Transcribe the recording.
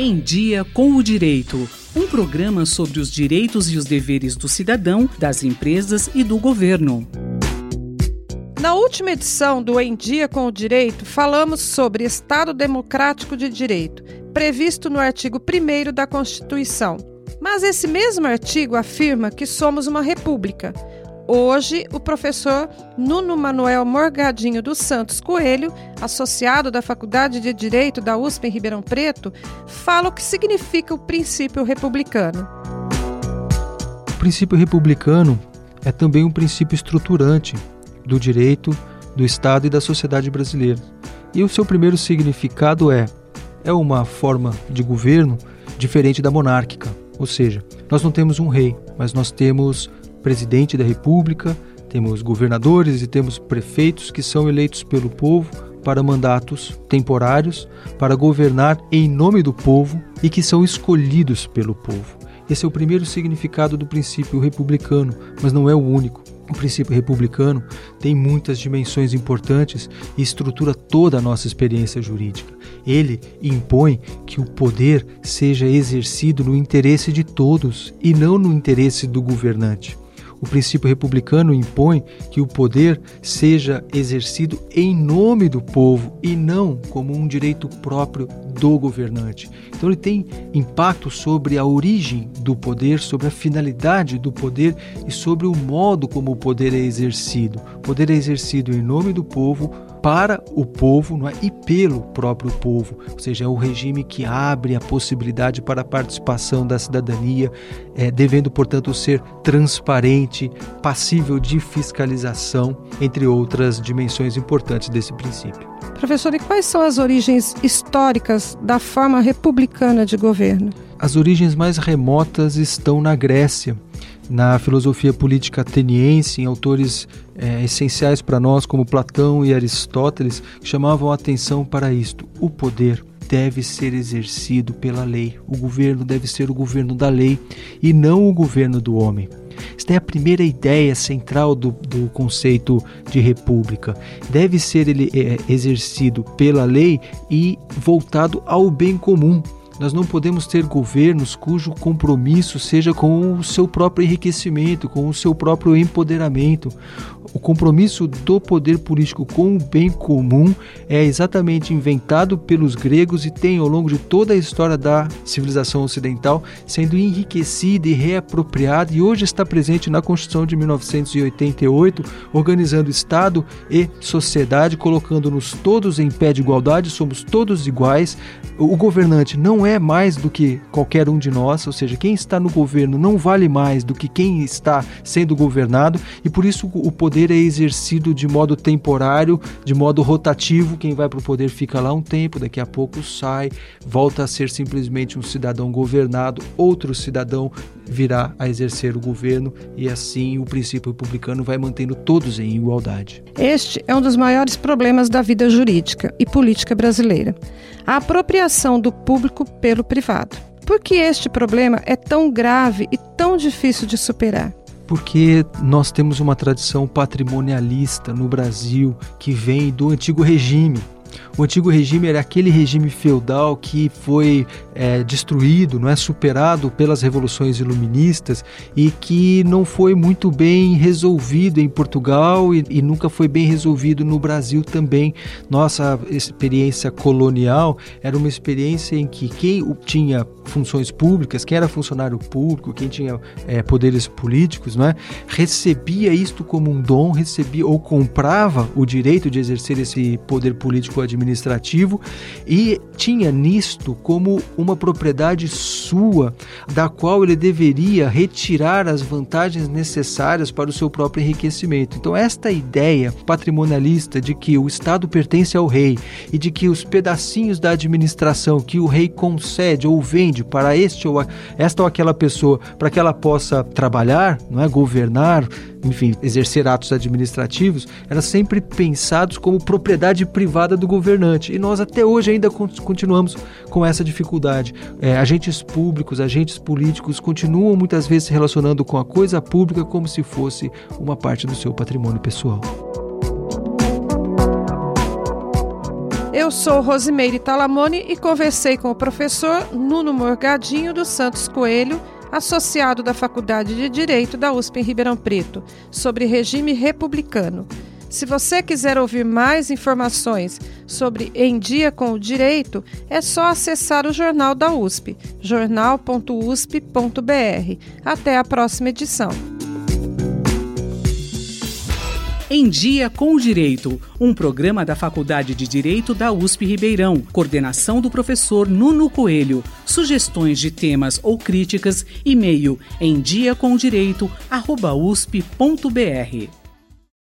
Em Dia com o Direito. Um programa sobre os direitos e os deveres do cidadão, das empresas e do governo. Na última edição do Em Dia com o Direito, falamos sobre Estado Democrático de Direito, previsto no artigo 1 da Constituição. Mas esse mesmo artigo afirma que somos uma república, Hoje, o professor Nuno Manuel Morgadinho dos Santos Coelho, associado da Faculdade de Direito da USP em Ribeirão Preto, fala o que significa o princípio republicano. O princípio republicano é também um princípio estruturante do direito, do Estado e da sociedade brasileira. E o seu primeiro significado é é uma forma de governo diferente da monárquica, ou seja, nós não temos um rei, mas nós temos presidente da República, temos governadores e temos prefeitos que são eleitos pelo povo para mandatos temporários, para governar em nome do povo e que são escolhidos pelo povo. Esse é o primeiro significado do princípio republicano, mas não é o único. O princípio republicano tem muitas dimensões importantes e estrutura toda a nossa experiência jurídica. Ele impõe que o poder seja exercido no interesse de todos e não no interesse do governante. O princípio republicano impõe que o poder seja exercido em nome do povo e não como um direito próprio do governante. Então ele tem impacto sobre a origem do poder, sobre a finalidade do poder e sobre o modo como o poder é exercido. O poder é exercido em nome do povo para o povo não é? e pelo próprio povo, ou seja, é o regime que abre a possibilidade para a participação da cidadania, é, devendo, portanto, ser transparente, passível de fiscalização, entre outras dimensões importantes desse princípio. Professor, e quais são as origens históricas da forma republicana de governo? As origens mais remotas estão na Grécia na filosofia política ateniense, em autores é, essenciais para nós, como Platão e Aristóteles, chamavam a atenção para isto: o poder deve ser exercido pela lei, o governo deve ser o governo da lei e não o governo do homem. Esta é a primeira ideia central do, do conceito de república. Deve ser ele é, exercido pela lei e voltado ao bem comum, nós não podemos ter governos cujo compromisso seja com o seu próprio enriquecimento, com o seu próprio empoderamento. O compromisso do poder político com o bem comum é exatamente inventado pelos gregos e tem ao longo de toda a história da civilização ocidental sendo enriquecida e reapropriada e hoje está presente na Constituição de 1988, organizando Estado e sociedade, colocando-nos todos em pé de igualdade, somos todos iguais. O governante não é mais do que qualquer um de nós, ou seja, quem está no governo não vale mais do que quem está sendo governado e por isso o poder é exercido de modo temporário, de modo rotativo. Quem vai para o poder fica lá um tempo, daqui a pouco sai, volta a ser simplesmente um cidadão governado, outro cidadão virá a exercer o governo e assim o princípio republicano vai mantendo todos em igualdade. Este é um dos maiores problemas da vida jurídica e política brasileira: a apropriação do público pelo privado. Por que este problema é tão grave e tão difícil de superar? porque nós temos uma tradição patrimonialista no Brasil que vem do antigo regime. O antigo regime era aquele regime feudal que foi é, destruído, não é superado pelas revoluções iluministas e que não foi muito bem resolvido em Portugal e, e nunca foi bem resolvido no Brasil também. Nossa experiência colonial era uma experiência em que quem tinha funções públicas, quem era funcionário público, quem tinha é, poderes políticos, não é, recebia isto como um dom, recebia ou comprava o direito de exercer esse poder político administrativo administrativo e tinha nisto como uma propriedade sua, da qual ele deveria retirar as vantagens necessárias para o seu próprio enriquecimento. Então, esta ideia patrimonialista de que o Estado pertence ao rei e de que os pedacinhos da administração que o rei concede ou vende para este ou esta ou aquela pessoa para que ela possa trabalhar, não é governar, enfim, exercer atos administrativos, eram sempre pensados como propriedade privada do governante. E nós até hoje ainda continuamos com essa dificuldade. É, agentes públicos, agentes políticos continuam muitas vezes se relacionando com a coisa pública como se fosse uma parte do seu patrimônio pessoal. Eu sou Rosimeire Talamone e conversei com o professor Nuno Morgadinho dos Santos Coelho, associado da Faculdade de Direito da USP em Ribeirão Preto, sobre regime republicano. Se você quiser ouvir mais informações sobre Em Dia com o Direito, é só acessar o jornal da USP, jornal.usp.br. Até a próxima edição. Em Dia com o Direito, um programa da Faculdade de Direito da USP Ribeirão, coordenação do professor Nuno Coelho. Sugestões de temas ou críticas, e-mail em diacomdireito@usp.br.